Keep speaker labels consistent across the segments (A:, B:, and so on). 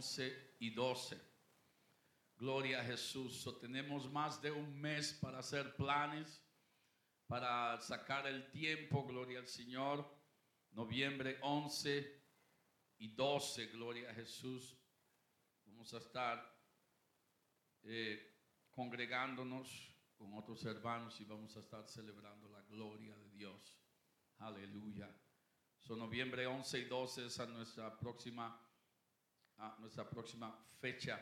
A: 11 y 12. Gloria a Jesús. So, tenemos más de un mes para hacer planes, para sacar el tiempo, gloria al Señor. Noviembre 11 y 12, gloria a Jesús. Vamos a estar eh, congregándonos con otros hermanos y vamos a estar celebrando la gloria de Dios. Aleluya. Son noviembre 11 y 12 es nuestra próxima, nuestra próxima fecha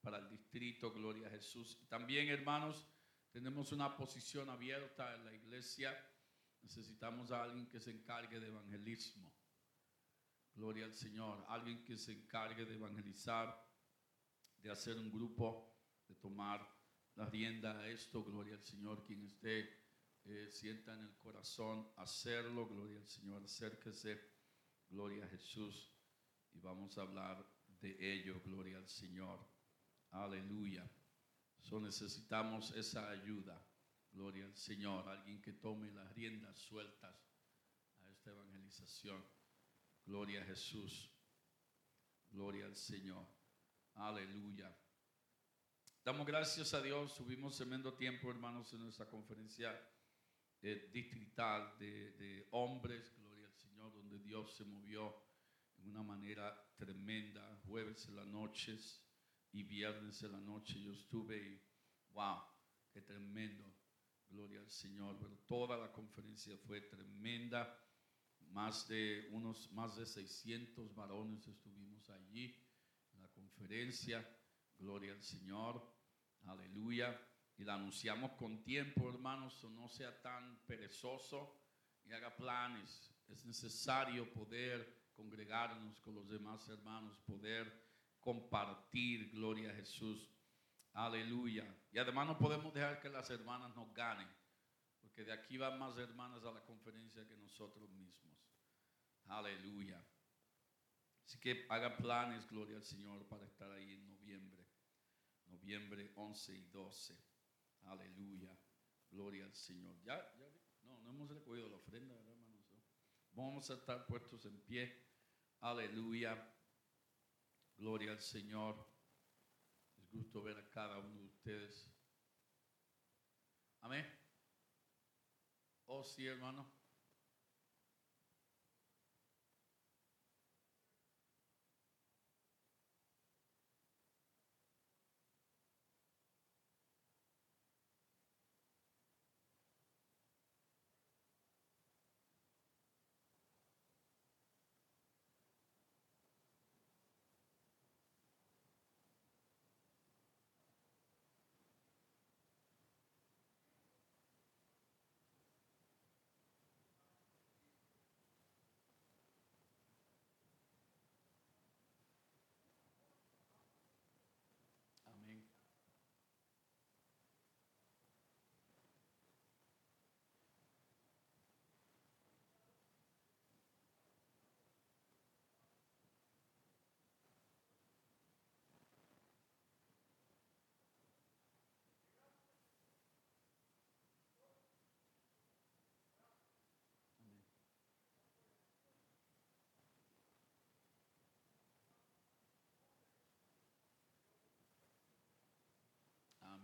A: para el distrito, gloria a Jesús. También, hermanos, tenemos una posición abierta en la iglesia. Necesitamos a alguien que se encargue de evangelismo. Gloria al Señor. Alguien que se encargue de evangelizar, de hacer un grupo, de tomar la rienda a esto. Gloria al Señor. Quien esté, eh, sienta en el corazón hacerlo. Gloria al Señor. Acérquese. Gloria a Jesús. Y vamos a hablar de ello. Gloria al Señor. Aleluya. So necesitamos esa ayuda. Gloria al Señor. Alguien que tome las riendas sueltas a esta evangelización. Gloria a Jesús. Gloria al Señor. Aleluya. Damos gracias a Dios. Tuvimos tremendo tiempo, hermanos, en nuestra conferencia eh, distrital de, hombres. Gloria al Señor, donde Dios se movió una manera tremenda. Jueves en las noches y viernes en la noche yo estuve y wow, qué tremendo. Gloria al Señor. Pero toda la conferencia fue tremenda. Más de unos más de 600 varones estuvimos allí en la conferencia. Gloria al Señor. Aleluya. Y la anunciamos con tiempo, hermanos, no sea tan perezoso y haga planes. Es necesario poder congregarnos con los demás hermanos, poder compartir, gloria a Jesús. Aleluya. Y además no podemos dejar que las hermanas nos ganen, porque de aquí van más hermanas a la conferencia que nosotros mismos. Aleluya. Así que haga planes, gloria al Señor, para estar ahí en noviembre. Noviembre 11 y 12. Aleluya. Gloria al Señor. Ya, ya no, no hemos recogido la ofrenda, hermanos. Vamos a estar puestos en pie. Aleluya. Gloria al Señor. Es gusto ver a cada uno de ustedes. Amén. Oh sí, hermano.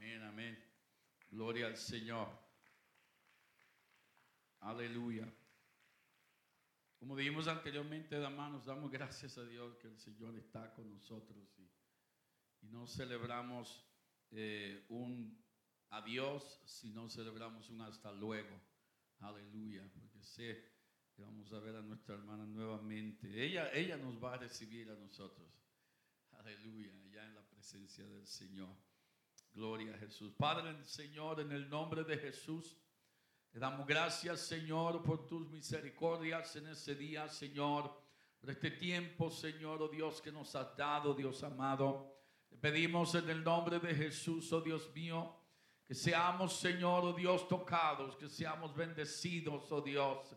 A: Amén, amén. Gloria al Señor. Aleluya. Como dijimos anteriormente, hermanos, damos gracias a Dios que el Señor está con nosotros y, no celebramos eh, un adiós, sino celebramos un hasta luego. Aleluya, porque sé que vamos a ver a nuestra hermana nuevamente. Ella, ella nos va a recibir a nosotros. Aleluya, ya en la presencia del Señor. Gloria a Jesús. Padre, Señor, en el nombre de Jesús, te damos gracias, Señor, por tus misericordias en ese día, Señor, por este tiempo, Señor, oh Dios, que nos has dado, Dios amado. Te pedimos en el nombre de Jesús, oh Dios mío, que seamos, Señor, oh Dios, tocados, que seamos bendecidos, oh Dios,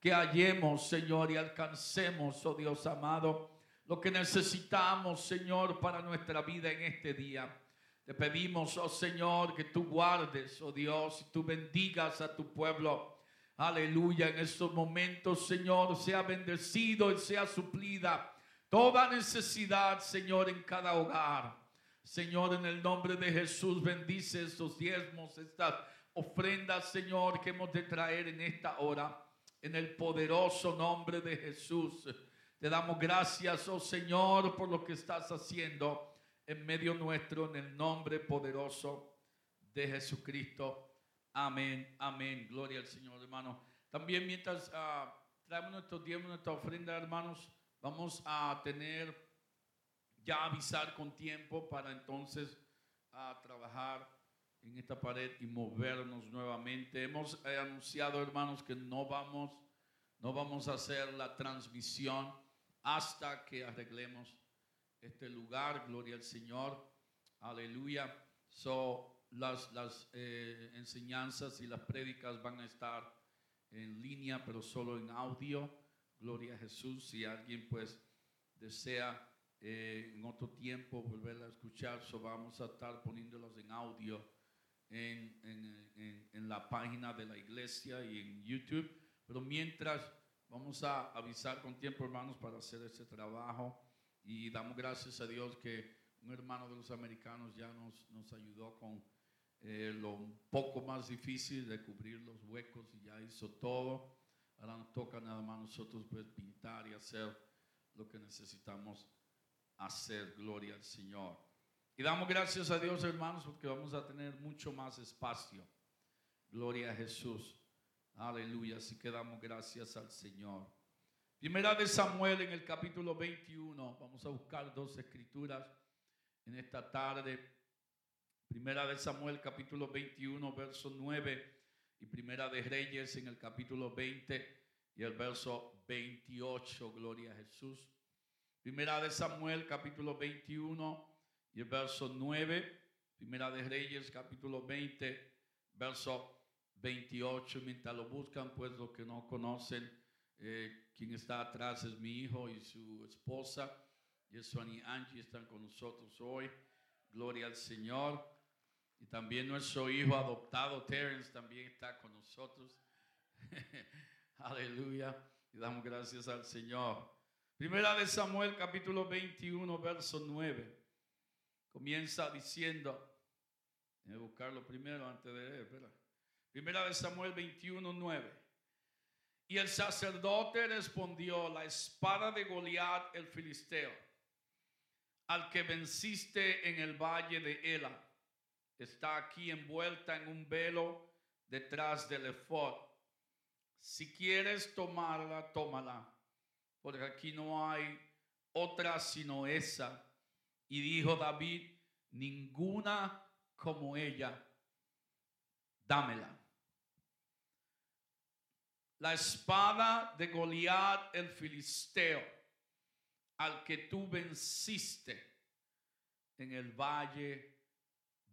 A: que hallemos, Señor, y alcancemos, oh Dios amado, lo que necesitamos, Señor, para nuestra vida en este día. Te pedimos, oh Señor, que tú guardes, oh Dios, y tú bendigas a tu pueblo. Aleluya, en estos momentos, Señor, sea bendecido y sea suplida Toda necesidad, Señor, en cada hogar. Señor, en el nombre de Jesús, bendice estos diezmos, estas ofrendas, Señor, que hemos de traer en esta hora. En el poderoso nombre de Jesús. Te damos gracias, oh Señor, por lo que estás haciendo en medio nuestro, en el nombre poderoso de Jesucristo. Amén, amén. Gloria al Señor, hermano. También mientras uh, traemos nuestros diezmos, nuestra ofrenda, hermanos, vamos a tener ya avisar con tiempo para entonces a trabajar en esta pared y movernos nuevamente. Hemos eh, anunciado, hermanos, que no vamos, no vamos a hacer la transmisión hasta que arreglemos este lugar. Gloria al Señor. Aleluya. So, las, las eh, enseñanzas y las prédicas van a estar en línea, pero solo en audio. Gloria a Jesús. Si alguien pues desea eh, en otro tiempo volver a escuchar, so vamos a estar poniéndolos en audio en, en, en, la página de la iglesia y en YouTube. Pero mientras vamos a avisar con tiempo, hermanos, para hacer este trabajo y damos gracias a Dios que un hermano de los americanos ya nos, nos ayudó con eh, lo un poco más difícil de cubrir los huecos y ya hizo todo. Ahora nos toca nada más nosotros pues pintar y hacer lo que necesitamos hacer. Gloria al Señor. Y damos gracias a Dios, hermanos, porque vamos a tener mucho más espacio. Gloria a Jesús. Aleluya. Así que damos gracias al Señor. Primera de Samuel en el capítulo 21. Vamos a buscar dos escrituras en esta tarde. Primera de Samuel capítulo 21, verso 9. Y Primera de Reyes en el capítulo 20 y el verso 28. Gloria a Jesús. Primera de Samuel, capítulo 21 y el verso 9. Primera de Reyes, capítulo 20, verso 28. Mientras lo buscan, pues los que no conocen, eh, quien está atrás es mi hijo y su esposa. Y es y Angie están con nosotros hoy. Gloria al Señor. Y también nuestro hijo adoptado, Terence, también está con nosotros. Aleluya. Y damos gracias al Señor. Primera de Samuel capítulo 21, verso 9. Comienza diciendo, voy a buscarlo primero antes de Primera de Samuel 21, 9. Y el sacerdote respondió, la espada de Goliat el filisteo, al que venciste en el valle de Ela, está aquí envuelta en un velo detrás del efod. Si quieres tomarla, tómala porque aquí no hay otra sino esa. Y dijo David, ninguna como ella, dámela. La espada de Goliat el filisteo, al que tú venciste en el valle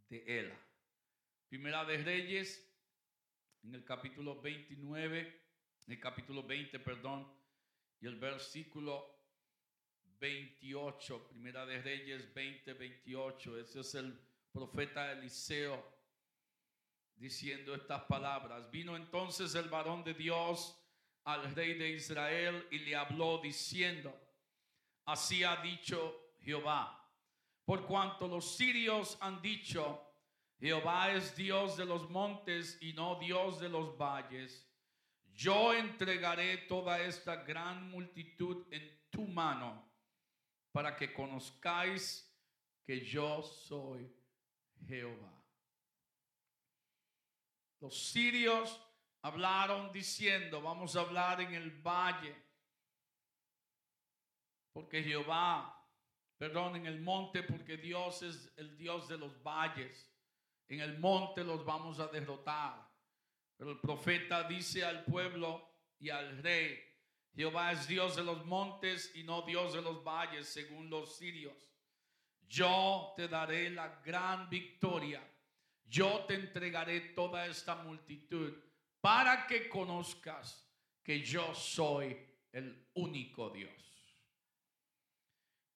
A: de Ela. Primera de Reyes, en el capítulo 29, en el capítulo 20, perdón, y el versículo 28, Primera de Reyes 20, 28. Ese es el profeta Eliseo diciendo estas palabras. Vino entonces el varón de Dios al rey de Israel y le habló diciendo, así ha dicho Jehová, por cuanto los sirios han dicho, Jehová es Dios de los montes y no Dios de los valles yo entregaré toda esta gran multitud en tu mano para que conozcáis que yo soy Jehová. Los sirios hablaron diciendo, vamos a hablar en el valle, porque Jehová, perdón, en el monte, porque Dios es el Dios de los valles. En el monte los vamos a derrotar. Pero el profeta dice al pueblo y al rey, Jehová es Dios de los montes y no Dios de los valles, según los sirios. Yo te daré la gran victoria. Yo te entregaré toda esta multitud para que conozcas que yo soy el único Dios.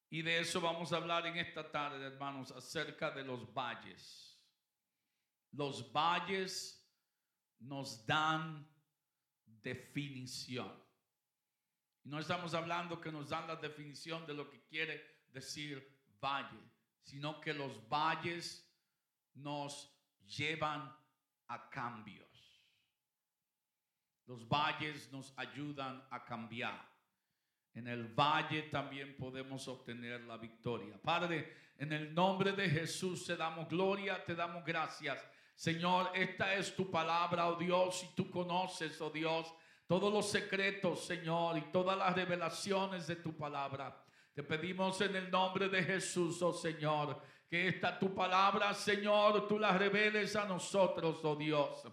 A: Y de eso vamos a hablar en esta tarde, hermanos, acerca de los valles. Los valles nos dan definición. No estamos hablando que nos dan la definición de lo que quiere decir valle, sino que los valles nos llevan a cambios. Los valles nos ayudan a cambiar. En el valle también podemos obtener la victoria. Padre, en el nombre de Jesús te damos gloria, te damos gracias. Señor, esta es tu palabra, oh Dios, y tú conoces, oh Dios, todos los secretos, Señor, y todas las revelaciones de tu palabra. Te pedimos en el nombre de Jesús, oh Señor, esta tu palabra, Señor, tú la reveles a nosotros, oh Dios.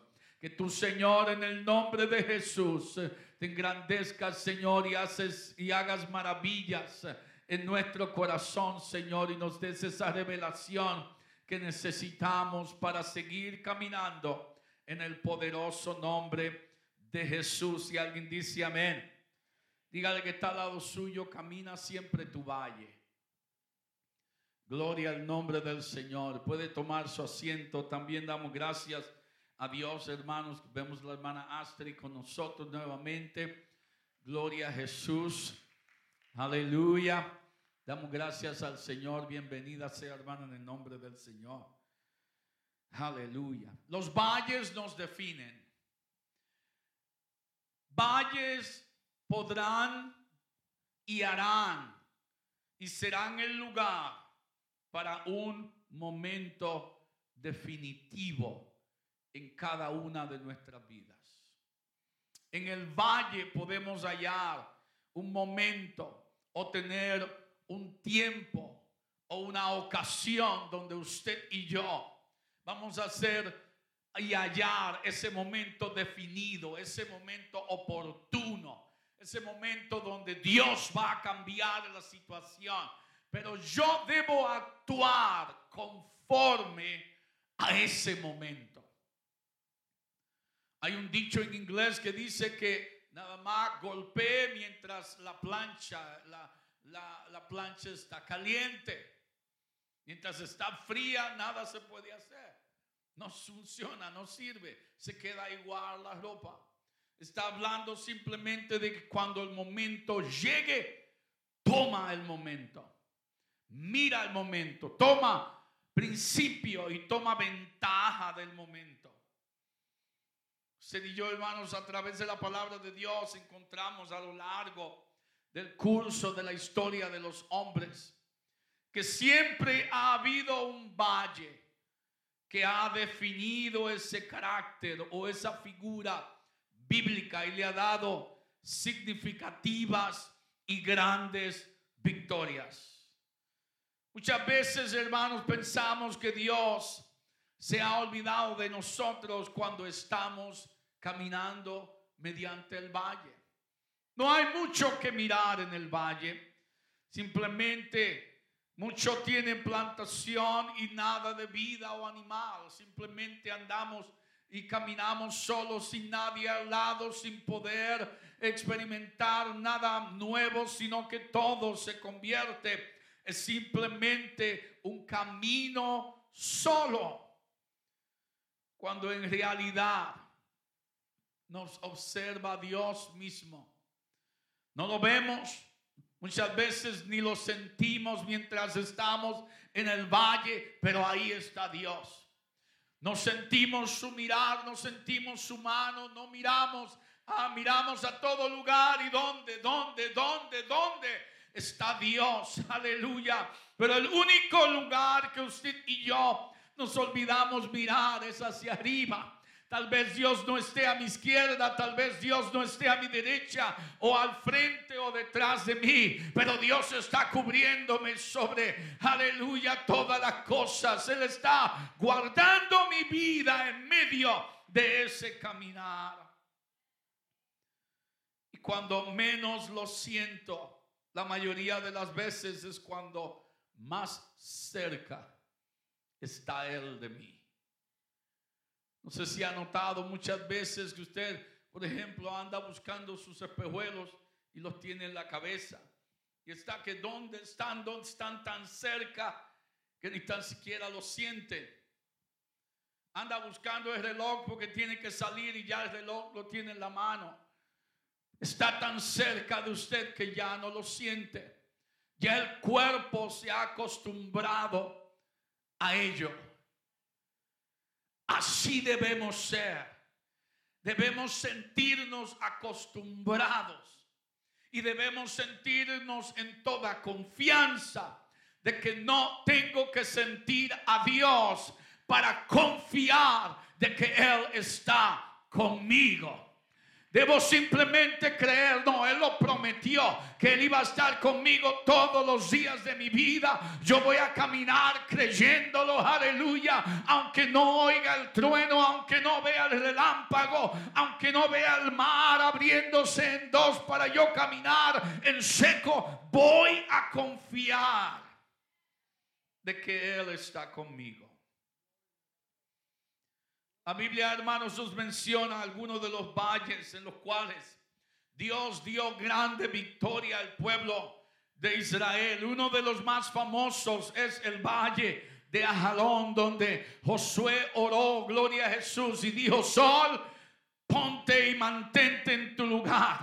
A: Que tu Señor, en el nombre de Jesús, te engrandezcas, Señor, y, haces, y hagas maravillas en nuestro corazón, Señor, y nos des esa revelación que necesitamos para seguir caminando en el poderoso nombre de Jesús. Y alguien dice amén. Dígale que está al lado suyo, camina siempre tu valle. Gloria al nombre del Señor. Puede tomar su asiento. También damos gracias a Dios, hermanos. Vemos la hermana Astrid con nosotros nuevamente. Gloria a Jesús. Aleluya. Damos gracias al Señor. Bienvenida sea, hermana, en el nombre del Señor. Aleluya. Los valles nos definen. Valles podrán y harán y serán el lugar para un momento definitivo en cada una de nuestras vidas. En el valle podemos hallar un momento o tener un tiempo o una ocasión donde usted y yo vamos a hacer y hallar ese momento definido, ese momento oportuno, ese momento donde Dios va a cambiar la situación. Pero yo debo actuar conforme a ese momento. Hay un dicho en inglés que dice que nada más golpee mientras la plancha, la, la plancha está caliente. Mientras está fría, nada se puede hacer. No funciona, no sirve, se queda igual la ropa. Está hablando simplemente de que cuando el momento llegue, toma el momento. Mira el momento, toma principio y toma ventaja del momento. Usted y yo, hermanos, a través de la palabra de Dios encontramos a lo largo del curso de la historia de los hombres que siempre ha habido un valle que ha definido ese carácter o esa figura bíblica y le ha dado significativas y grandes victorias. Muchas veces, hermanos, pensamos que Dios se ha olvidado de nosotros cuando estamos caminando mediante el valle. No hay mucho que mirar en el valle. Simplemente Muchos tienen plantación y nada de vida o animal. Simplemente andamos y caminamos solos sin nadie al lado, sin poder experimentar nada nuevo, sino que todo se convierte en simplemente un camino solo. Cuando en realidad nos observa Dios mismo. No lo vemos Muchas veces ni lo sentimos mientras estamos en el valle, pero ahí está Dios. No sentimos su mirar, no sentimos su mano, no miramos, ah, miramos a todo lugar y dónde, dónde, dónde, dónde está Dios. Aleluya. Pero el único lugar que usted y yo nos olvidamos mirar es hacia arriba. Tal vez Dios no esté a mi izquierda, tal vez Dios no esté a mi derecha o al frente o detrás de mí, pero Dios está cubriéndome sobre, aleluya, todas las cosas. Él está guardando mi vida en medio de ese caminar. Y cuando menos lo siento, la mayoría de las veces es cuando más cerca está Él de mí. No sé si ha notado muchas veces que usted, por ejemplo, anda buscando sus espejuelos y los tiene en la cabeza. Y está que donde están, donde están tan cerca que ni tan siquiera lo siente. Anda buscando el reloj porque tiene que salir y ya el reloj lo tiene en la mano. Está tan cerca de usted que ya no lo siente. Ya el cuerpo se ha acostumbrado a ello. Así debemos ser. Debemos sentirnos acostumbrados y debemos sentirnos en toda confianza de que no tengo que sentir a Dios para confiar de que Él está conmigo. Debo simplemente creer, no, Él lo prometió, que Él iba a estar conmigo todos los días de mi vida. Yo voy a caminar creyéndolo, aleluya, aunque no oiga el trueno, aunque no vea el relámpago, aunque no vea el mar abriéndose en dos para yo caminar en seco, voy a confiar de que Él está conmigo. La Biblia, hermanos, nos menciona algunos de los valles en los cuales Dios dio grande victoria al pueblo de Israel. Uno de los más famosos es el valle de Ajalón, donde Josué oró, gloria a Jesús, y dijo, sol, ponte y mantente en tu lugar.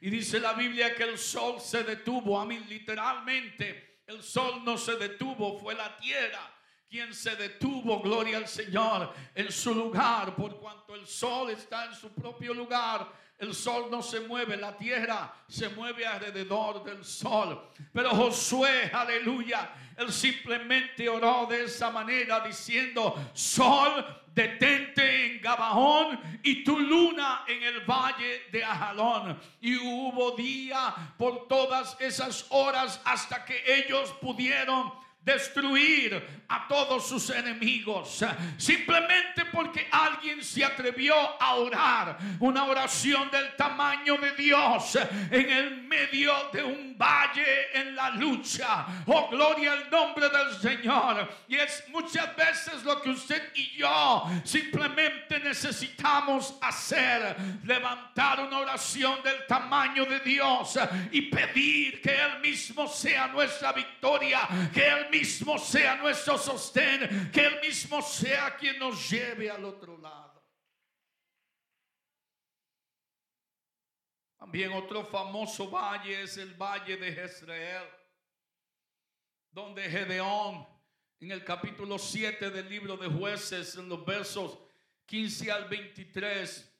A: Y dice la Biblia que el sol se detuvo. A mí literalmente el sol no se detuvo, fue la tierra quien se detuvo, gloria al Señor, en su lugar, por cuanto el sol está en su propio lugar. El sol no se mueve, la tierra se mueve alrededor del sol. Pero Josué, aleluya, él simplemente oró de esa manera diciendo, sol, detente en Gabaón y tu luna en el valle de Ajalón. Y hubo día por todas esas horas hasta que ellos pudieron destruir a todos sus enemigos. Simplemente porque alguien se atrevió a orar una oración del tamaño de Dios en el medio de un valle en la lucha. Oh, gloria al nombre del Señor. Y es muchas veces lo que usted y yo simplemente necesitamos hacer. Levantar una oración del tamaño de Dios y pedir que Él mismo sea nuestra victoria. Que Él mismo sea nuestro sostén, que Él mismo sea quien nos lleve al otro lado. También otro famoso valle es el valle de Jezreel, donde Gedeón, en el capítulo 7 del libro de jueces, en los versos 15 al 23,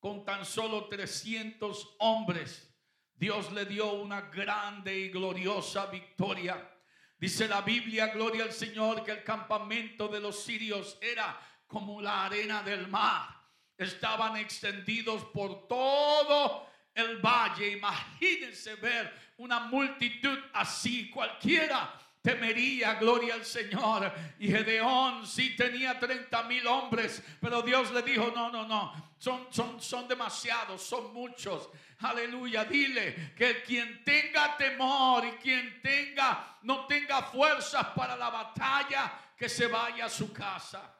A: con tan solo 300 hombres, Dios le dio una grande y gloriosa victoria Dice la Biblia, gloria al Señor, que el campamento de los sirios era como la arena del mar. Estaban extendidos por todo el valle. Imagínense ver una multitud así, cualquiera temería, gloria al Señor. Y Gedeón sí tenía 30 mil hombres, pero Dios le dijo, no, no, no, son, son, son demasiados, son muchos. Aleluya, dile que quien tenga temor y quien tenga, no tenga fuerzas para la batalla, que se vaya a su casa.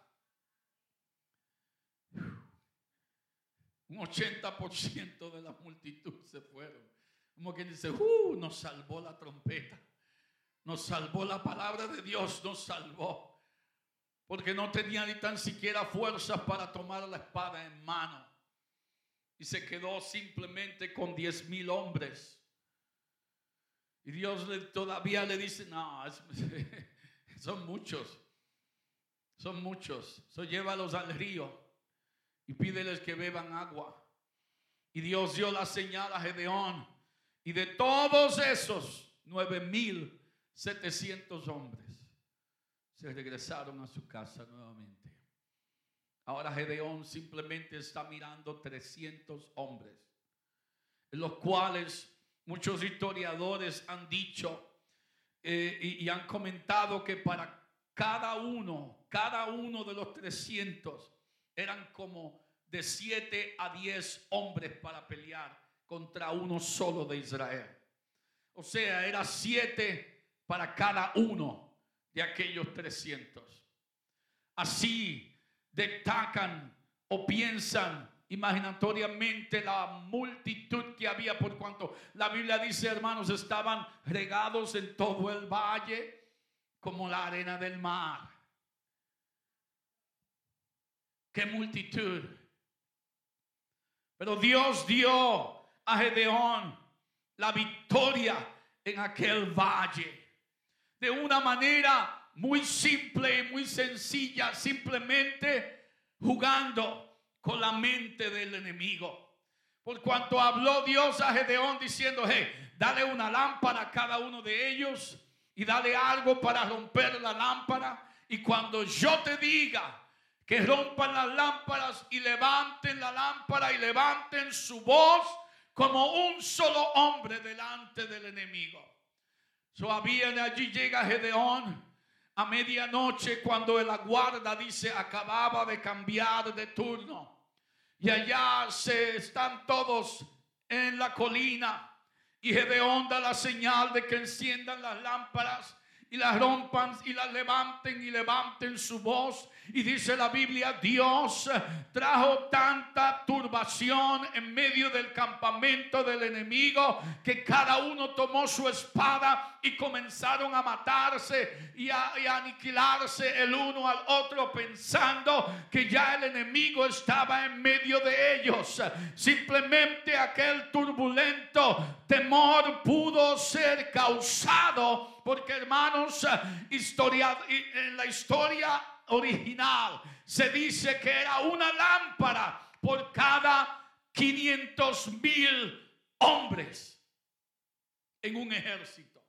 A: Un 80% de la multitud se fueron. Como quien dice, uh, nos salvó la trompeta. Nos salvó la palabra de Dios, nos salvó. Porque no tenía ni tan siquiera fuerzas para tomar la espada en mano. Y se quedó simplemente con diez mil hombres. Y Dios todavía le dice, no, son muchos. Son muchos. So, llévalos al río y pídeles que beban agua. Y Dios dio la señal a Gedeón. Y de todos esos nueve mil 700 hombres se regresaron a su casa nuevamente. Ahora Gedeón simplemente está mirando 300 hombres, los cuales muchos historiadores han dicho eh, y, y han comentado que para cada uno, cada uno de los 300 eran como de 7 a 10 hombres para pelear contra uno solo de Israel. O sea, era 7 para cada uno de aquellos 300. Así destacan o piensan imaginatoriamente la multitud que había por cuanto la Biblia dice, hermanos, estaban regados en todo el valle como la arena del mar. Qué multitud. Pero Dios dio a Gedeón la victoria en aquel valle. De una manera muy simple y muy sencilla, simplemente jugando con la mente del enemigo. Por cuanto habló Dios a Gedeón diciendo, dale una lámpara a cada uno de ellos y dale algo para romper la lámpara. Y cuando yo te diga que rompan las lámparas y levanten la lámpara y levanten su voz como un solo hombre delante del enemigo. So, allí llega Gedeón a medianoche cuando la guarda dice acababa de cambiar de turno. Y allá se están todos en la colina. Y Gedeón da la señal de que enciendan las lámparas y las rompan y las levanten y levanten su voz. Y dice la Biblia, Dios trajo tanta turbación en medio del campamento del enemigo que cada uno tomó su espada y comenzaron a matarse y a, aniquilarse el uno al otro pensando que ya el enemigo estaba en medio de ellos. Simplemente aquel turbulento temor pudo ser causado porque hermanos, historia, en la historia original se dice que era una lámpara por cada 500 mil hombres en un ejército.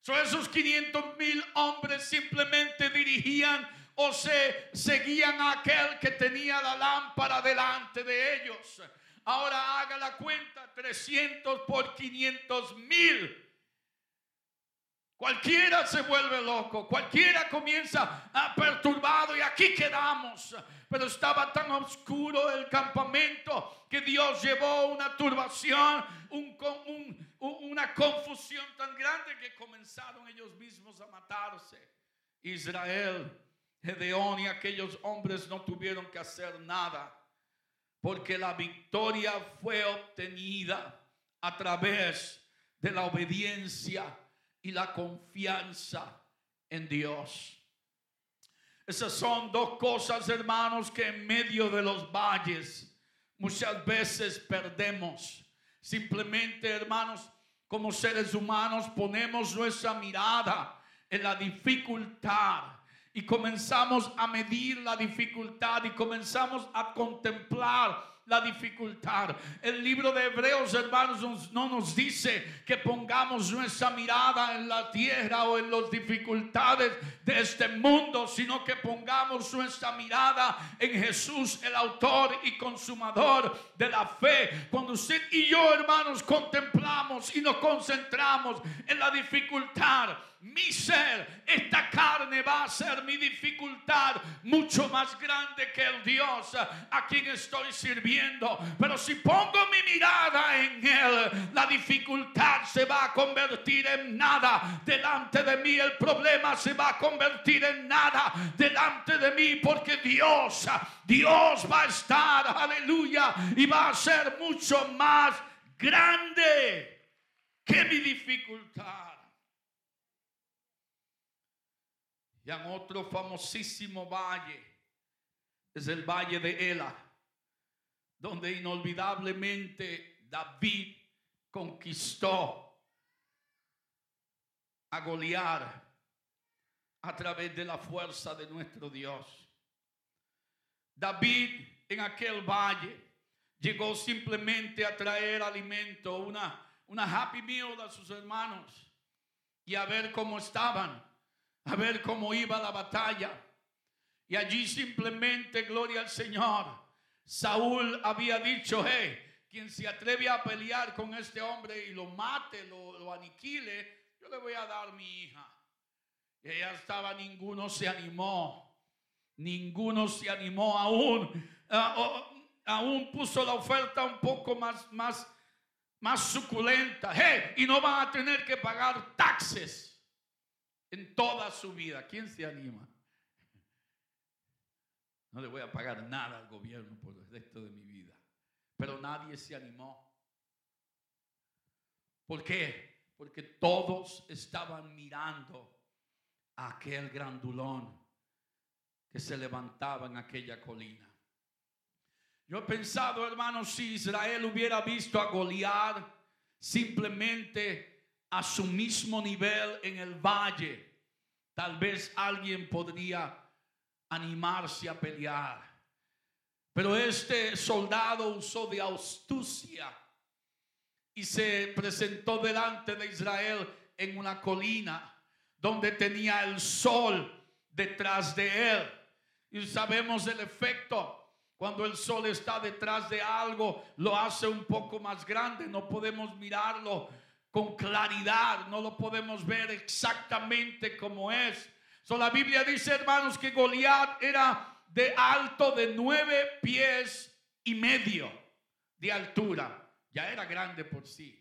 A: So, esos 500 mil hombres simplemente dirigían o se seguían a aquel que tenía la lámpara delante de ellos. Ahora haga la cuenta, 300 por 500 mil Cualquiera se vuelve loco, cualquiera comienza a perturbado y aquí quedamos. Pero estaba tan oscuro el campamento que Dios llevó una turbación, una confusión tan grande que comenzaron ellos mismos a matarse. Israel, Gedeón y aquellos hombres no tuvieron que hacer nada porque la victoria fue obtenida a través de la obediencia y la confianza en Dios. Esas son dos cosas, hermanos, que en medio de los valles muchas veces perdemos. Simplemente, hermanos, como seres humanos ponemos nuestra mirada en la dificultad y comenzamos a medir la dificultad y comenzamos a contemplar la dificultad. El libro de Hebreos, hermanos, no nos dice que pongamos nuestra mirada en la tierra o en las dificultades de este mundo, sino que pongamos nuestra mirada en Jesús, el autor y consumador de la fe. Cuando usted y yo, hermanos, contemplamos y nos concentramos en la dificultad, mi ser, esta carne va a ser mi dificultad mucho más grande que el Dios a quien estoy sirviendo. Pero si pongo mi mirada en Él, la dificultad se va a convertir en nada delante de mí. El problema se va a convertir en nada delante de mí porque Dios, Dios va a estar, aleluya, y va a ser mucho más grande que mi dificultad. Y en otro famosísimo valle es el valle de Ela, donde inolvidablemente David conquistó a Goliar a través de la fuerza de nuestro Dios. David en aquel valle llegó simplemente a traer alimento, una, una happy meal a sus hermanos y a ver cómo estaban a ver cómo iba la batalla. Y allí simplemente, gloria al Señor, Saúl había dicho, hey, quien se atreve a pelear con este hombre y lo mate, lo, aniquile, yo le voy a dar mi hija. Y ella estaba, ninguno se animó, ninguno se animó aún. Ah, aún puso la oferta un poco más, más, más suculenta. Hey, y no van a tener que pagar taxes en toda su vida. ¿Quién se anima? No le voy a pagar nada al gobierno por el resto de mi vida. Pero nadie se animó. ¿Por qué? Porque todos estaban mirando a aquel grandulón que se levantaba en aquella colina. Yo he pensado, hermanos, si Israel hubiera visto a Goliat simplemente a su mismo nivel en el valle, tal vez alguien podría animarse a pelear. Pero este soldado usó de astucia y se presentó delante de Israel en una colina donde tenía el sol detrás de él. Y sabemos el efecto. Cuando el sol está detrás de algo, lo hace un poco más grande. No podemos mirarlo con claridad. No lo podemos ver exactamente como es. So, la Biblia dice, hermanos, que Goliat era de alto de nueve pies y medio de altura. Ya era grande por sí.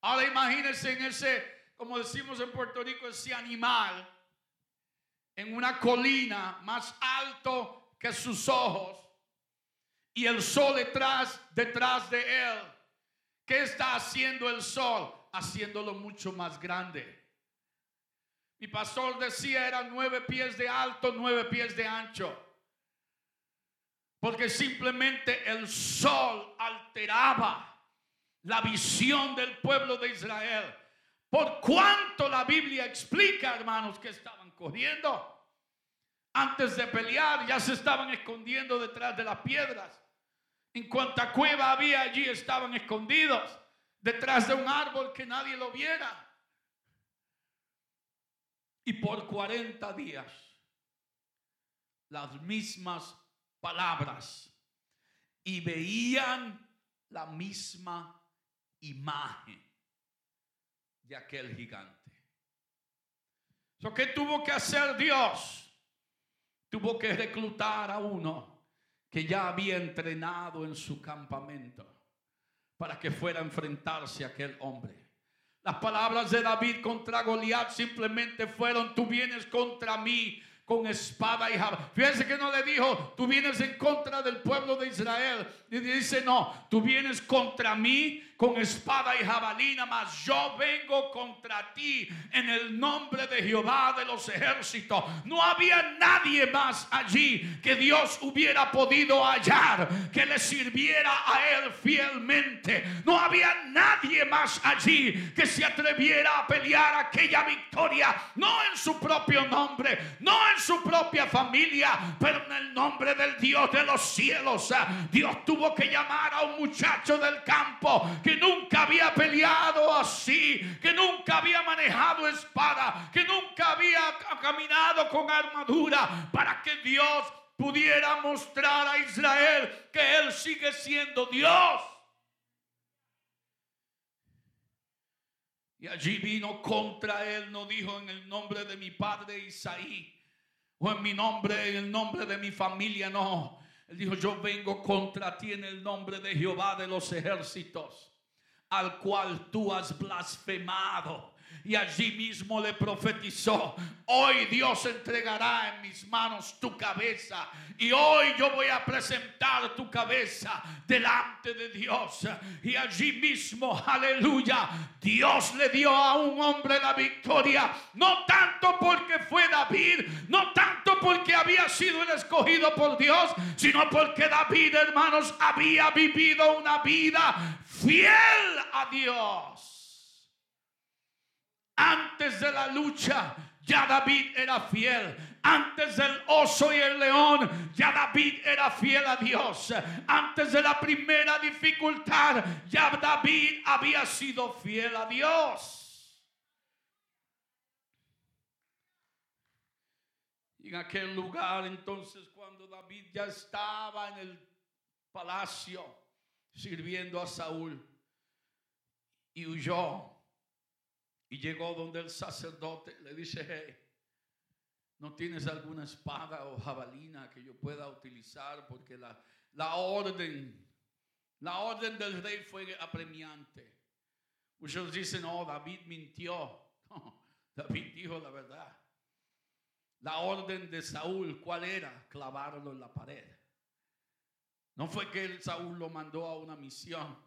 A: Ahora imagínense en ese, como decimos en Puerto Rico, ese animal en una colina más alto que sus ojos y el sol detrás, detrás de él. ¿Qué está haciendo el sol? Haciéndolo mucho más grande. Mi pastor decía eran nueve pies de alto, nueve pies de ancho. Porque simplemente el sol alteraba la visión del pueblo de Israel. Por cuanto la Biblia explica, hermanos, que estaban corriendo. Antes de pelear ya se estaban escondiendo detrás de las piedras. En cuanta cueva había allí estaban escondidos detrás de un árbol que nadie lo viera. Y por 40 días las mismas palabras y veían la misma imagen de aquel gigante. So, ¿Qué tuvo que hacer Dios? Tuvo que reclutar a uno que ya había entrenado en su campamento para que fuera a enfrentarse a aquel hombre. Las palabras de David contra Goliat simplemente fueron, tú vienes contra mí con espada y jabalina. Fíjense que no le dijo, tú vienes en contra del pueblo de Israel. Y dice, no, tú vienes contra mí con espada y jabalina, mas yo vengo contra ti en el nombre de Jehová de los ejércitos. No había nadie más allí que Dios hubiera podido hallar, que le sirviera a él fielmente. No había nadie más allí que se atreviera a pelear aquella victoria, no en su propio nombre, no en su propia familia, pero en el nombre del Dios de los cielos. Dios tuvo que llamar a un muchacho del campo nunca había peleado así, que nunca había manejado espada, que nunca había caminado con armadura, para que Dios pudiera mostrar a Israel que Él sigue siendo Dios. Y allí vino contra él, no dijo en el nombre de mi padre Isaí, o en mi nombre, en el nombre de mi familia, no. Él dijo, yo vengo contra ti en el nombre de Jehová de los ejércitos al cual tú has blasfemado. Y allí mismo le profetizó, hoy Dios entregará en mis manos tu cabeza. Y hoy yo voy a presentar tu cabeza delante de Dios. Y allí mismo, aleluya, Dios le dio a un hombre la victoria. No tanto porque fue David, no tanto porque había sido el escogido por Dios, sino porque David, hermanos, había vivido una vida fiel a Dios. Antes de la lucha, ya David era fiel. Antes del oso y el león, ya David era fiel a Dios. Antes de la primera dificultad, ya David había sido fiel a Dios. Y en aquel lugar, entonces, cuando David ya estaba en el palacio sirviendo a Saúl y huyó y llegó donde el sacerdote le dice, hey, ¿no tienes alguna espada o jabalina que yo pueda utilizar? Porque la, orden, la orden del rey fue apremiante. Muchos dicen, oh, David mintió. David dijo la verdad. La orden de Saúl, ¿cuál era? Clavarlo en la pared. No fue que el Saúl lo mandó a una misión.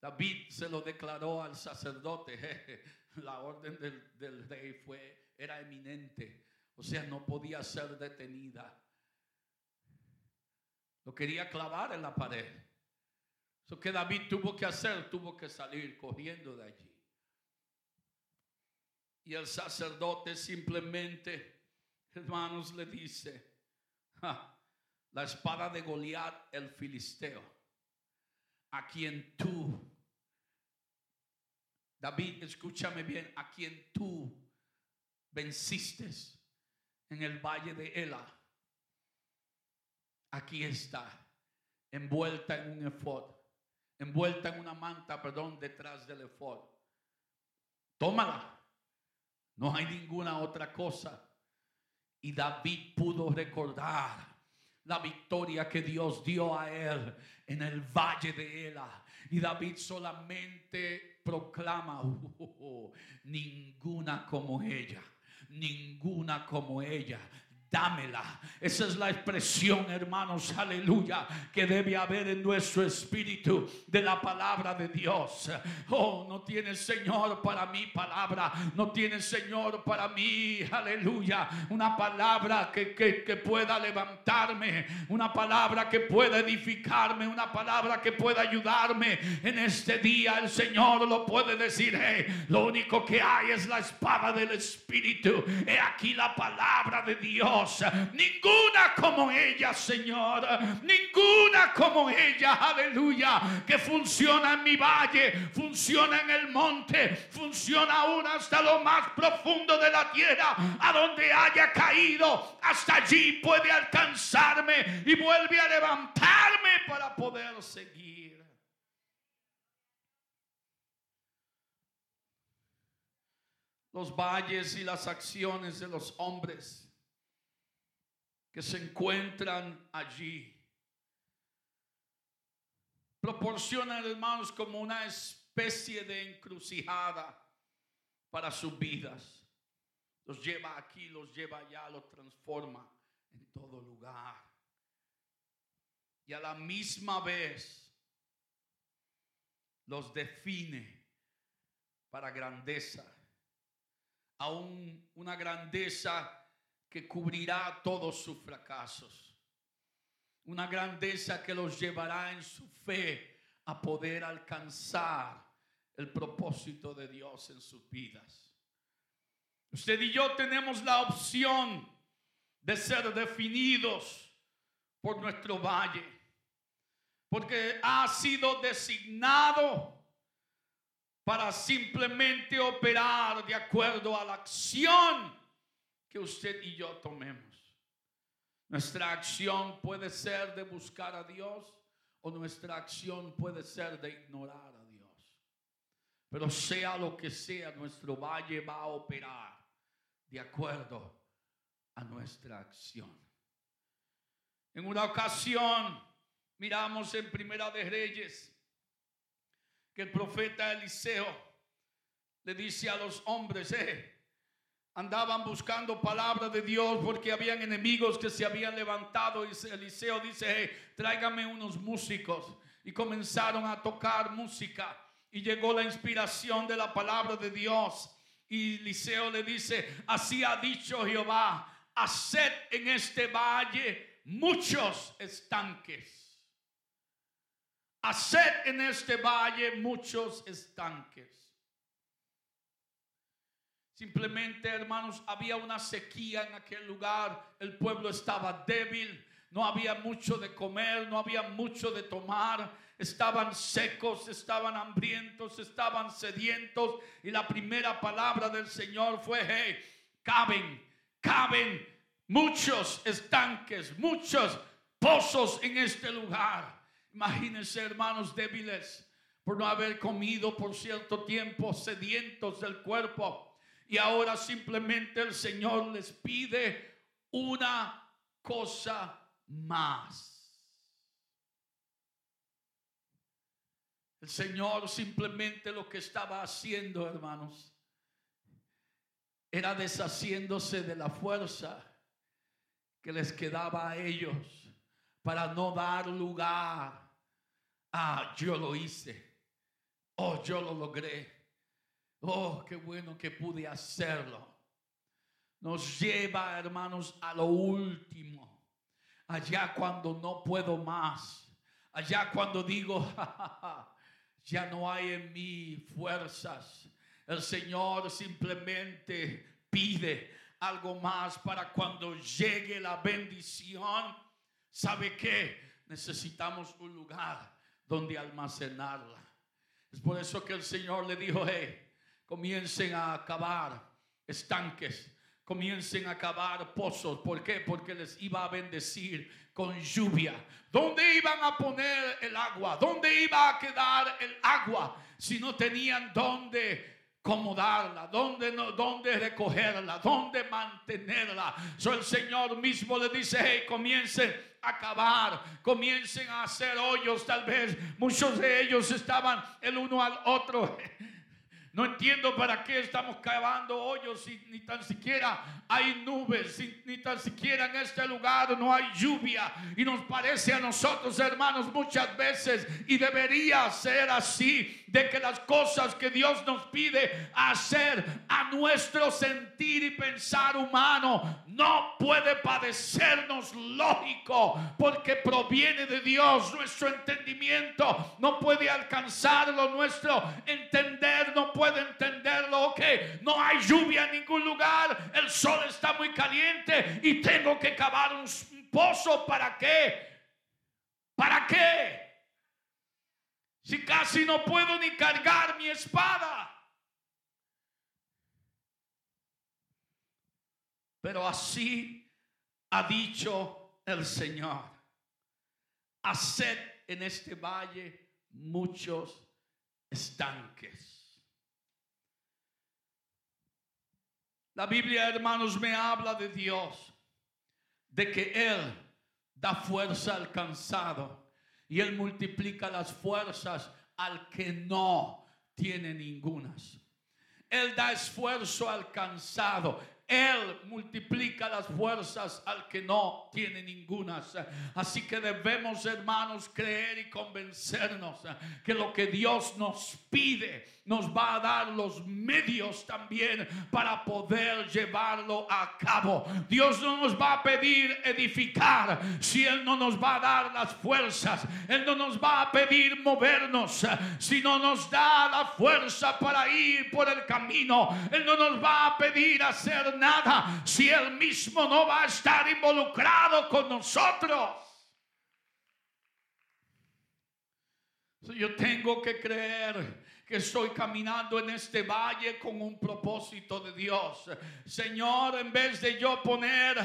A: David se lo declaró al sacerdote. La orden del, rey fue, era eminente. O sea, no podía ser detenida. Lo quería clavar en la pared. Eso que David tuvo que hacer, tuvo que salir corriendo de allí. Y el sacerdote simplemente, hermanos, le dice, la espada de Goliat, el filisteo, a quien tú, David, escúchame bien, a quien tú venciste en el valle de Ela. Aquí está, envuelta en un efod, envuelta en una manta, perdón, detrás del efod. Tómala. No hay ninguna otra cosa. Y David pudo recordar la victoria que Dios dio a él en el valle de Ela. Y David solamente proclama, uh, ninguna como ella, ninguna como ella dámela. Esa es la expresión, hermanos, aleluya, que debe haber en nuestro espíritu de la palabra de Dios. Oh, no tiene Señor para mí palabra, no tiene Señor para mí, aleluya, una palabra que, que, pueda levantarme, una palabra que pueda edificarme, una palabra que pueda ayudarme en este día. El Señor lo puede decir, lo único que hay es la espada del Espíritu. He aquí la palabra de Dios Ninguna como ella, Señor. Ninguna como ella, aleluya. Que funciona en mi valle, funciona en el monte, funciona aún hasta lo más profundo de la tierra. A donde haya caído, hasta allí puede alcanzarme y vuelve a levantarme para poder seguir. Los valles y las acciones de los hombres que se encuentran allí. Proporcionan, hermanos, como una especie de encrucijada para sus vidas. Los lleva aquí, los lleva allá, los transforma en todo lugar. Y a la misma vez los define para grandeza. Aún una grandeza que cubrirá todos sus fracasos. Una grandeza que los llevará en su fe a poder alcanzar el propósito de Dios en sus vidas. Usted y yo tenemos la opción de ser definidos por nuestro valle, porque ha sido designado para simplemente operar de acuerdo a la acción que usted y yo tomemos. Nuestra acción puede ser de buscar a Dios o nuestra acción puede ser de ignorar a Dios. Pero sea lo que sea, nuestro valle va a operar de acuerdo a nuestra acción. En una ocasión miramos en Primera de Reyes que el profeta Eliseo le dice a los hombres, eh, andaban buscando palabra de Dios porque habían enemigos que se habían levantado y Eliseo dice, tráigame unos músicos y comenzaron a tocar música y llegó la inspiración de la palabra de Dios y Eliseo le dice, así ha dicho Jehová, haced en este valle muchos estanques. Haced en este valle muchos estanques. Simplemente, hermanos, había una sequía en aquel lugar. El pueblo estaba débil. No había mucho de comer, no había mucho de tomar. Estaban secos, estaban hambrientos, estaban sedientos. Y la primera palabra del Señor fue, hey, caben, caben muchos estanques, muchos pozos en este lugar. Imagínense, hermanos débiles, por no haber comido por cierto tiempo, sedientos del cuerpo y ahora simplemente el Señor les pide una cosa más. El Señor simplemente lo que estaba haciendo, hermanos, era deshaciéndose de la fuerza que les quedaba a ellos para no dar lugar a yo lo hice, oh yo lo logré. Oh, qué bueno que pude hacerlo. Nos lleva, hermanos, a lo último, allá cuando no puedo más, allá cuando digo, ya no hay en mí fuerzas. El Señor simplemente pide algo más para cuando llegue la bendición. ¿Sabe qué? Necesitamos un lugar donde almacenarla. Es por eso que el Señor le dijo, hey, comiencen a acabar estanques, comiencen a acabar pozos. ¿Por qué? Porque les iba a bendecir con lluvia. ¿Dónde iban a poner el agua? ¿Dónde iba a quedar el agua si no tenían dónde acomodarla, dónde, no, dónde recogerla, dónde mantenerla. So el Señor mismo le dice, hey, comiencen a cavar, comiencen a hacer hoyos, tal vez muchos de ellos estaban el uno al otro no entiendo para qué estamos cavando hoyos si ni tan siquiera hay nubes, ni tan siquiera en este lugar no hay lluvia. Y nos parece a nosotros, hermanos, muchas veces, y debería ser así, de que las cosas que Dios nos pide hacer a nuestro sentir y pensar humano no puede padecernos lógico, porque proviene de Dios. Nuestro entendimiento no puede alcanzarlo, nuestro entender no puede entenderlo. Ok, no hay lluvia en ningún lugar, el sol está muy caliente y tengo que cavar un, pozo. ¿Para qué? ¿Para qué? Si casi no puedo ni cargar mi espada. Pero así ha dicho el Señor. Haced en este valle muchos estanques. La Biblia, hermanos, me habla de Dios, de que Él da fuerza al cansado y Él multiplica las fuerzas al que no tiene ningunas. Él da esfuerzo al cansado él multiplica las fuerzas al que no tiene ninguna. Así que debemos, hermanos, creer y convencernos que lo que Dios nos pide nos va a dar los medios también para poder llevarlo a cabo. Dios no nos va a pedir edificar si Él no nos va a dar las fuerzas. Él no nos va a pedir movernos si no nos da la fuerza para ir por el camino. Él no nos va a pedir hacer nada si Él mismo no va a estar involucrado con nosotros. Yo tengo que creer que estoy caminando en este valle con un propósito de Dios. Señor, en vez de yo poner,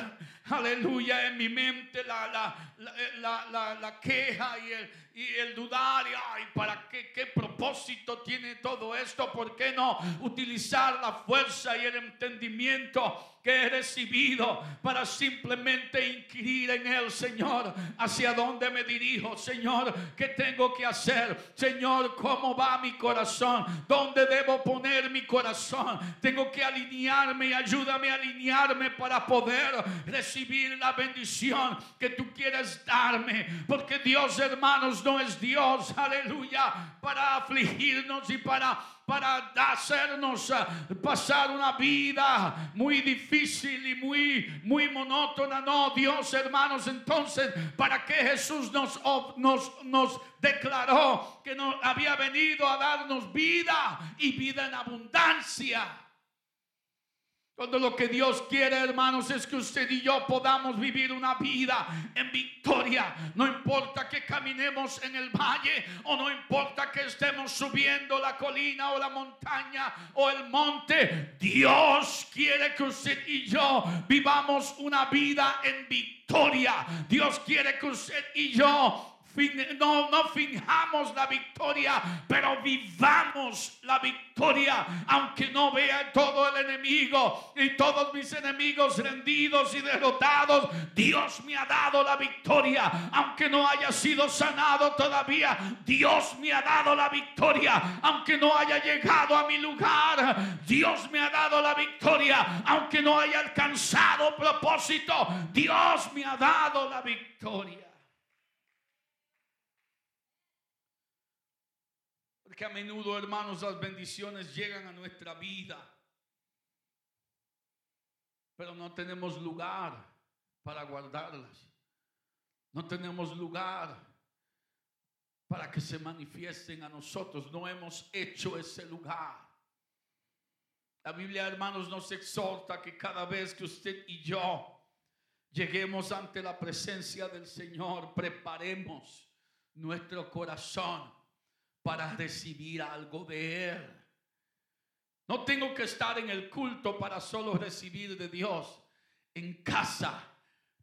A: aleluya, en mi mente la, la, la, la queja y el, y el dudar, y ay, ¿para qué, qué propósito tiene todo esto? ¿Por qué no utilizar la fuerza y el entendimiento? que he recibido para simplemente inquirir en Él, Señor, hacia dónde me dirijo, Señor, qué tengo que hacer, Señor, cómo va mi corazón, dónde debo poner mi corazón, tengo que alinearme y ayúdame a alinearme para poder recibir la bendición que tú quieres darme, porque Dios, hermanos, no es Dios, aleluya, para afligirnos y para para hacernos eh, pasar una vida muy difícil y muy, muy monótona. No, Dios, hermanos, entonces, ¿para qué Jesús nos, nos, nos declaró que no había venido a darnos vida y vida en abundancia? Cuando lo que Dios quiere, hermanos, es que usted y yo podamos vivir una vida en victoria. No importa que caminemos en el valle o no importa que estemos subiendo la colina o la montaña o el monte. Dios quiere que usted y yo vivamos una vida en victoria. Dios quiere que usted y yo no, no finjamos la victoria, pero vivamos la victoria, aunque no vea todo el enemigo y todos mis enemigos rendidos y derrotados. Dios me ha dado la victoria, aunque no haya sido sanado todavía. Dios me ha dado la victoria, aunque no haya llegado a mi lugar. Dios me ha dado la victoria, aunque no haya alcanzado propósito. Dios me ha dado la victoria. Que a menudo, hermanos, las bendiciones llegan a nuestra vida. Pero no tenemos lugar para guardarlas. No tenemos lugar para que se manifiesten a nosotros. No hemos hecho ese lugar. La Biblia, hermanos, nos exhorta que cada vez que usted y yo lleguemos ante la presencia del Señor, preparemos nuestro corazón para recibir algo de Él. No tengo que estar en el culto para solo recibir de Dios. En casa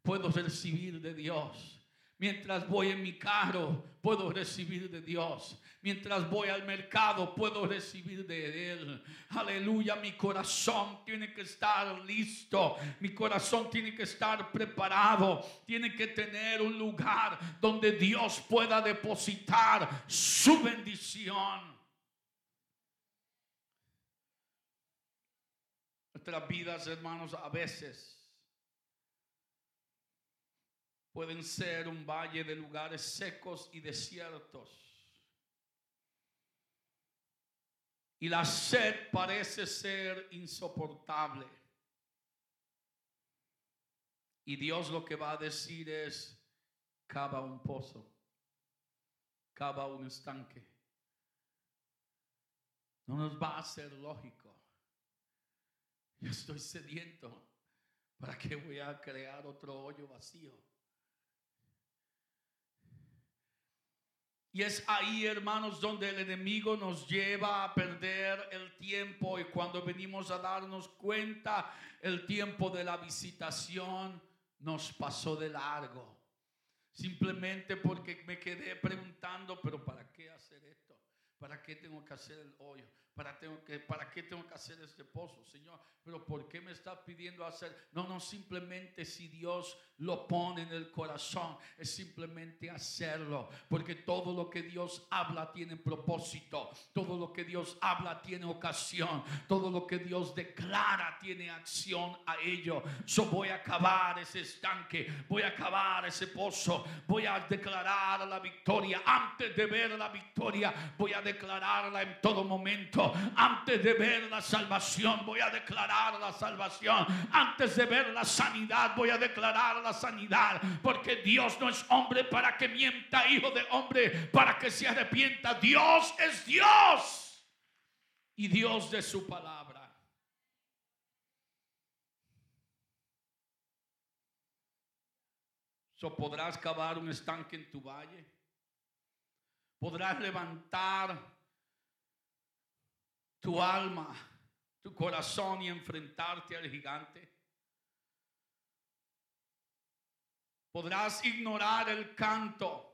A: puedo recibir de Dios. Mientras voy en mi carro, puedo recibir de Dios. Mientras voy al mercado, puedo recibir de Él. Aleluya, mi corazón tiene que estar listo. Mi corazón tiene que estar preparado. Tiene que tener un lugar donde Dios pueda depositar su bendición. Nuestras vidas, hermanos, a veces pueden ser un valle de lugares secos y desiertos. Y la sed parece ser insoportable. Y Dios lo que va a decir es, cava un pozo, cava un estanque. No nos va a ser lógico. Yo estoy sediento. ¿Para qué voy a crear otro hoyo vacío? Y es ahí, hermanos, donde el enemigo nos lleva a perder el tiempo y cuando venimos a darnos cuenta, el tiempo de la visitación nos pasó de largo. Simplemente porque me quedé preguntando, pero ¿para qué hacer esto? ¿Para qué tengo que hacer el hoyo? ¿Para, tengo que, ¿Para qué tengo que hacer este pozo, Señor? Pero ¿por qué me está pidiendo hacer? No, no, simplemente si Dios lo pone en el corazón, es simplemente hacerlo. Porque todo lo que Dios habla tiene propósito. Todo lo que Dios habla tiene ocasión. Todo lo que Dios declara tiene acción a ello. Yo voy a acabar ese estanque. Voy a acabar ese pozo. Voy a declarar la victoria. Antes de ver la victoria, voy a declararla en todo momento. Antes de ver la salvación, voy a declarar la salvación. Antes de ver la sanidad, voy a declarar la sanidad. Porque Dios no es hombre para que mienta, hijo de hombre para que se arrepienta. Dios es Dios y Dios de su palabra. So, podrás cavar un estanque en tu valle. Podrás levantar tu alma, tu corazón y enfrentarte al gigante. Podrás ignorar el canto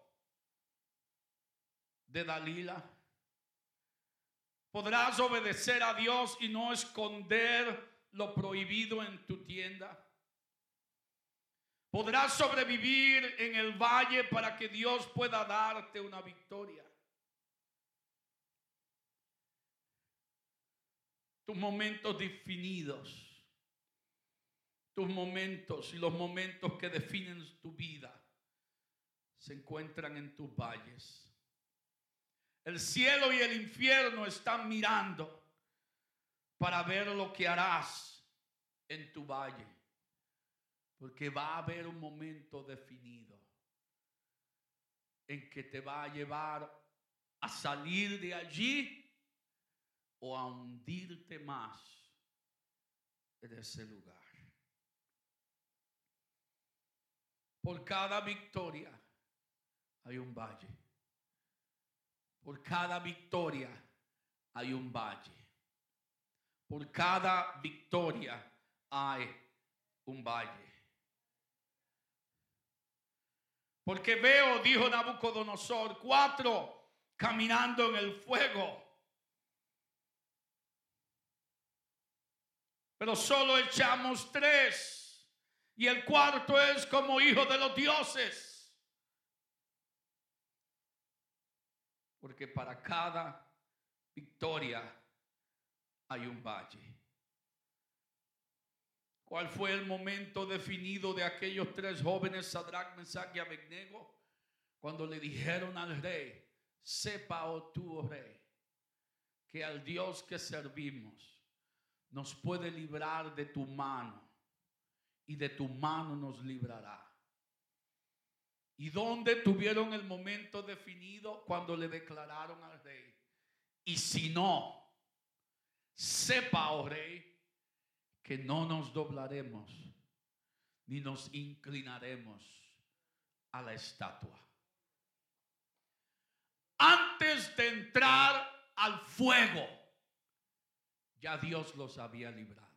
A: de Dalila. Podrás obedecer a Dios y no esconder lo prohibido en tu tienda. Podrás sobrevivir en el valle para que Dios pueda darte una victoria. Tus momentos definidos, tus momentos y los momentos que definen tu vida se encuentran en tus valles. El cielo y el infierno están mirando para ver lo que harás en tu valle, porque va a haber un momento definido en que te va a llevar a salir de allí o a hundirte más en ese lugar. Por cada victoria hay un valle. Por cada victoria hay un valle. Por cada victoria hay un valle. Porque veo, dijo Nabucodonosor, cuatro caminando en el fuego pero solo echamos tres. Y el cuarto es como hijo de los dioses. Porque para cada victoria hay un valle. ¿Cuál fue el momento definido de aquellos tres jóvenes, Sadrach, Mesach y Abednego? Cuando le dijeron al rey, sepa, oh tú, oh rey, que al Dios que servimos nos puede librar de tu mano y de tu mano nos librará. ¿Y dónde tuvieron el momento definido cuando le declararon al rey? Y si no, sepa, oh rey, que no nos doblaremos ni nos inclinaremos a la estatua. Antes de entrar al fuego, ya Dios los había librado.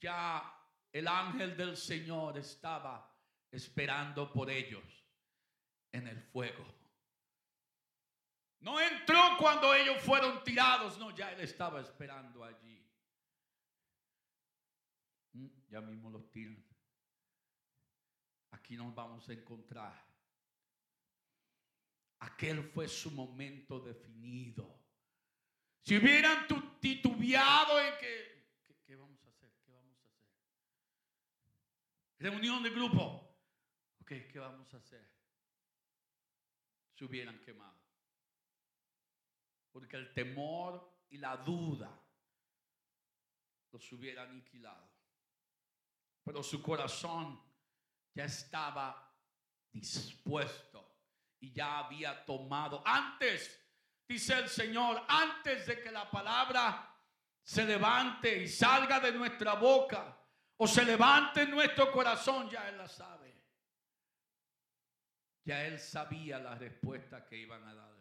A: Ya el ángel del Señor estaba esperando por ellos en el fuego. No entró cuando ellos fueron tirados, no, ya él estaba esperando allí. Mm, ya mismo los tiran. Aquí nos vamos a encontrar. Aquel fue su momento definido. Si hubieran titubeado en que, ¿qué, vamos a hacer? ¿Qué vamos a hacer? Reunión de grupo. Ok, ¿qué vamos a hacer? Se hubieran quemado. Porque el temor y la duda los hubiera aniquilado. Pero su corazón ya estaba dispuesto y ya había tomado. Antes, dice el Señor, antes de que la palabra se levante y salga de nuestra boca o se levante en nuestro corazón, ya Él la sabe. Ya Él sabía la respuesta que iban a dar.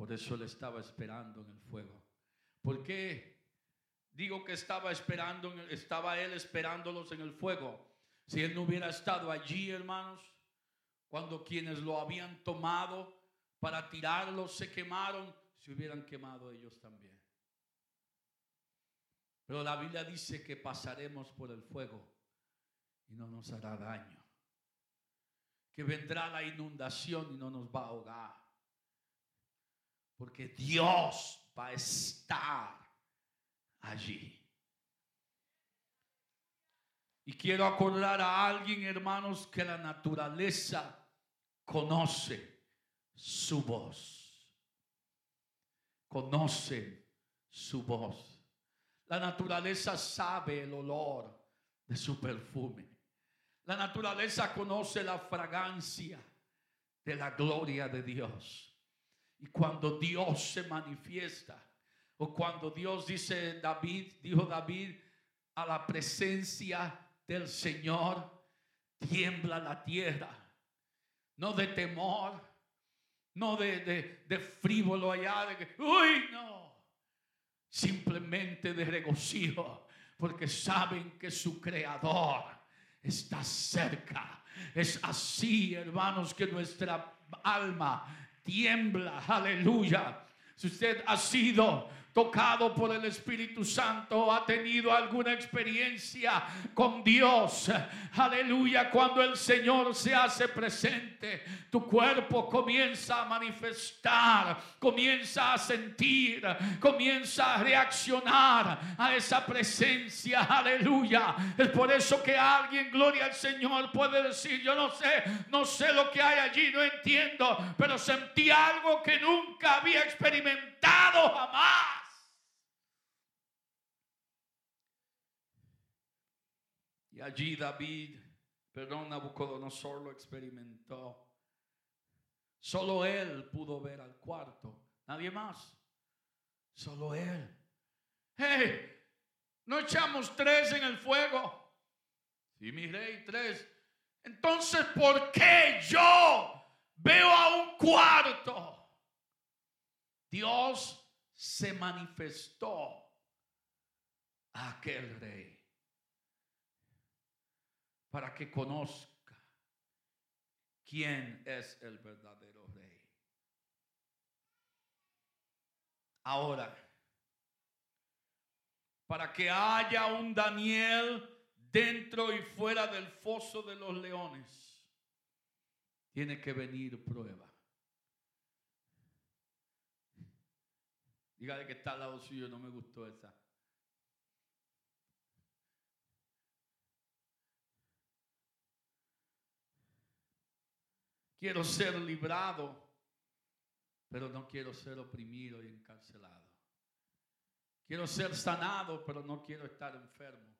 A: Por eso Él estaba esperando en el fuego. ¿Por qué digo que estaba esperando, estaba Él esperándolos en el fuego? Si Él no hubiera estado allí, hermanos, cuando quienes lo habían tomado para tirarlo se quemaron, se hubieran quemado ellos también. Pero la Biblia dice que pasaremos por el fuego y no nos hará daño. Que vendrá la inundación y no nos va a ahogar. Porque Dios va a estar allí. Y quiero acordar a alguien, hermanos, que la naturaleza conoce su voz. Conoce su voz. La naturaleza sabe el olor de su perfume. La naturaleza conoce la fragancia de la gloria de Dios. Y cuando Dios se manifiesta, o cuando Dios dice David, dijo David, a la presencia del Señor, tiembla la tierra. No de temor, no de, frívolo allá, de que, uy, no. Simplemente de regocijo, porque saben que su creador está cerca. Es así, hermanos, que nuestra alma tiembla, aleluya. Si usted ha sido tocado por el Espíritu Santo, ha tenido alguna experiencia con Dios. Aleluya, cuando el Señor se hace presente, tu cuerpo comienza a manifestar, comienza a sentir, comienza a reaccionar a esa presencia. Aleluya. Es por eso que alguien, gloria al Señor, puede decir, yo no sé, no sé lo que hay allí, no entiendo, pero sentí algo que nunca había experimentado jamás. Allí David, perdón, Nabucodonosor lo experimentó. Solo él pudo ver al cuarto, nadie más. Solo él. Hey, no echamos tres en el fuego. Sí, mi rey, tres. Entonces, ¿por qué yo veo a un cuarto? Dios se manifestó a aquel rey para que conozca quién es el verdadero rey. Ahora, para que haya un Daniel dentro y fuera del foso de los leones, tiene que venir prueba. Dígale que está al lado suyo, no me gustó esa. Quiero ser librado, pero no quiero ser oprimido y encarcelado. Quiero ser sanado, pero no quiero estar enfermo.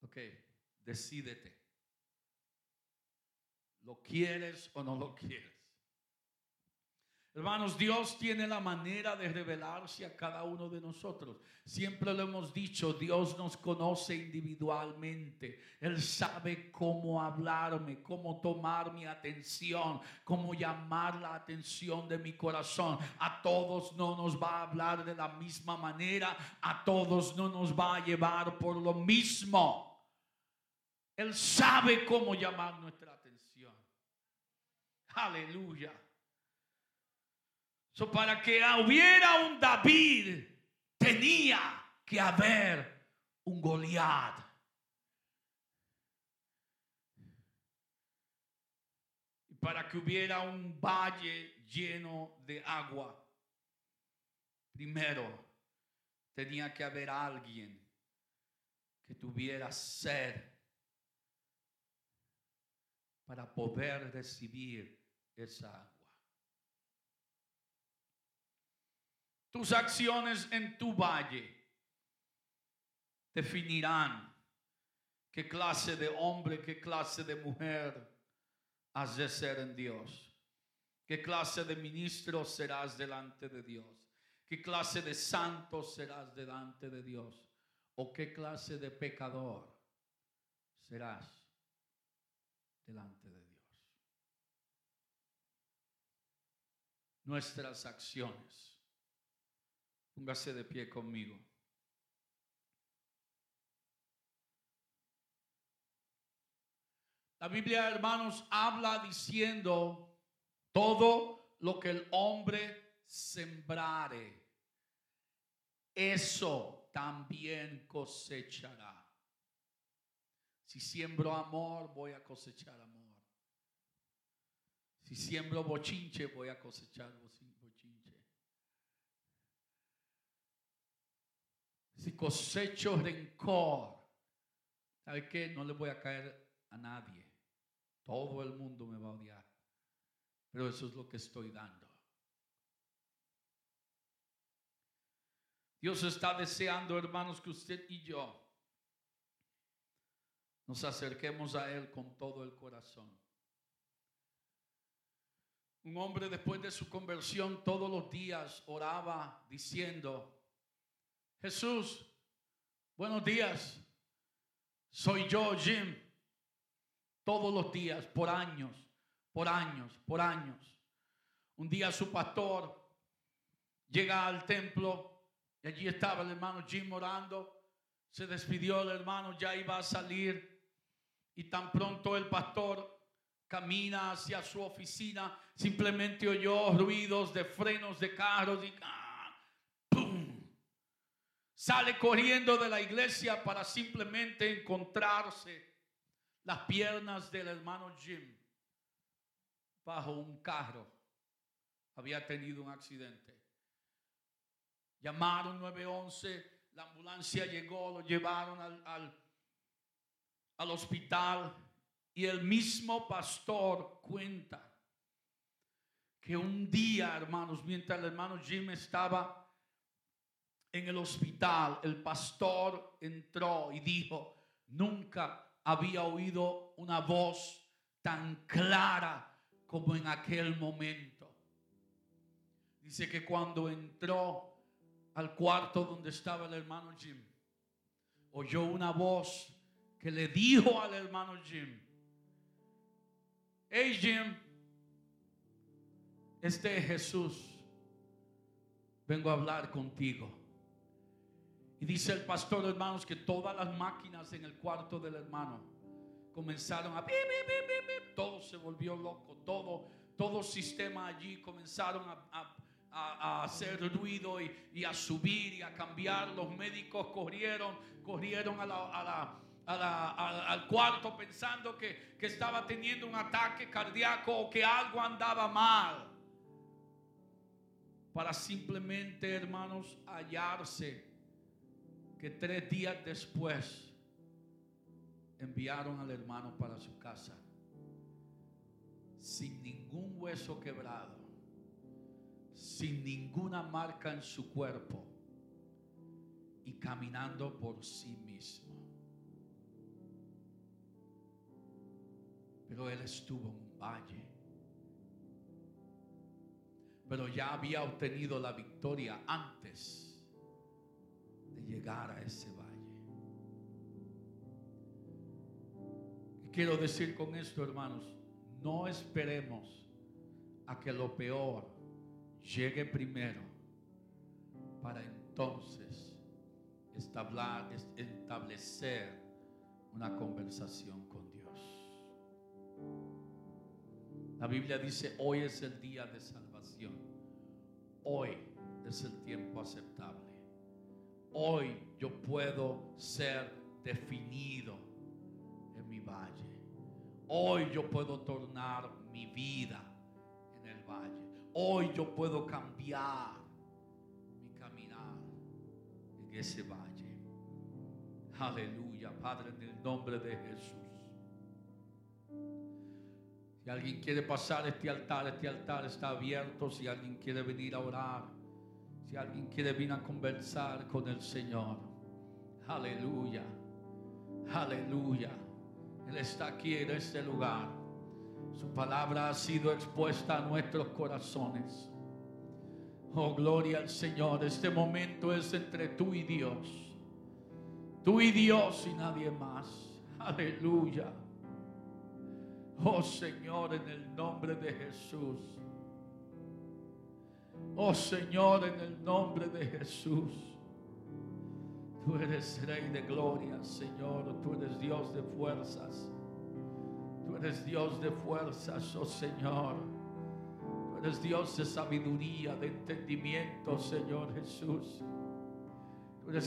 A: Ok, decídete. ¿Lo quieres o no lo quieres? Hermanos, Dios tiene la manera de revelarse a cada uno de nosotros. Siempre lo hemos dicho, Dios nos conoce individualmente. Él sabe cómo hablarme, cómo tomar mi atención, cómo llamar la atención de mi corazón. A todos no nos va a hablar de la misma manera, a todos no nos va a llevar por lo mismo. Él sabe cómo llamar nuestra atención. Aleluya. So, para que hubiera un David, tenía que haber un Goliat. Para que hubiera un valle lleno de agua, primero tenía que haber alguien que tuviera sed para poder recibir esa agua. Tus acciones en tu valle definirán qué clase de hombre, qué clase de mujer has de ser en Dios. ¿Qué clase de ministro serás delante de Dios? ¿Qué clase de santo serás delante de Dios? ¿O qué clase de pecador serás delante de Dios? Nuestras acciones Póngase de pie conmigo. La Biblia, hermanos, habla diciendo todo lo que el hombre sembrare, eso también cosechará. Si siembro amor, voy a cosechar amor. Si siembro bochinche, voy a cosechar bochinche. Si cosecho rencor, ¿sabe qué? No le voy a caer a nadie. Todo el mundo me va a odiar. Pero eso es lo que estoy dando. Dios está deseando, hermanos, que usted y yo nos acerquemos a Él con todo el corazón. Un hombre después de su conversión todos los días oraba diciendo, Jesús, buenos días. Soy yo, Jim. Todos los días, por años, por años, por años. Un día su pastor llega al templo y allí estaba el hermano Jim orando. Se despidió el hermano, ya iba a salir. Y tan pronto el pastor camina hacia su oficina, simplemente oyó ruidos de frenos de carros y sale corriendo de la iglesia para simplemente encontrarse las piernas del hermano Jim bajo un carro. Había tenido un accidente. Llamaron 911, la ambulancia llegó, lo llevaron al, al hospital y el mismo pastor cuenta que un día, hermanos, mientras el hermano Jim estaba en el hospital, el pastor entró y dijo, nunca había oído una voz tan clara como en aquel momento. Dice que cuando entró al cuarto donde estaba el hermano Jim, oyó una voz que le dijo al hermano Jim, hey Jim, este es Jesús, vengo a hablar contigo. Y dice el pastor, hermanos, que todas las máquinas en el cuarto del hermano comenzaron a... Todo se volvió loco, todo, todo sistema allí comenzaron a, hacer ruido y, a subir y a cambiar. Los médicos corrieron, corrieron al cuarto pensando que, que estaba teniendo un ataque cardíaco o que algo andaba mal. Para simplemente, hermanos, hallarse que tres días después enviaron al hermano para su casa sin ningún hueso quebrado, sin ninguna marca en su cuerpo y caminando por sí mismo. Pero él estuvo en un valle. Pero ya había obtenido la victoria antes a ese valle. ¿Qué quiero decir con esto, hermanos? No esperemos a que lo peor llegue primero para entonces establecer una conversación con Dios. La Biblia dice, hoy es el día de salvación. Hoy es el tiempo aceptable. Hoy yo puedo ser definido en mi valle. Hoy yo puedo tornar mi vida en el valle. Hoy yo puedo cambiar mi caminar en ese valle. Aleluya, Padre, en el nombre de Jesús. Si alguien quiere pasar este altar, este altar está abierto. Si alguien quiere venir a orar, si alguien quiere venir a conversar con el Señor. Aleluya, aleluya. Él está aquí en este lugar. Su palabra ha sido expuesta a nuestros corazones. Oh, gloria al Señor. Este momento es entre tú y Dios. Tú y Dios y nadie más. Aleluya. Oh Señor, en el nombre de Jesús. Oh Señor, en el nombre de Jesús. Tú eres Rey de gloria, Señor. Tú eres Dios de fuerzas. Tú eres Dios de fuerzas, oh Señor. Tú eres Dios de sabiduría, de entendimiento, Señor Jesús.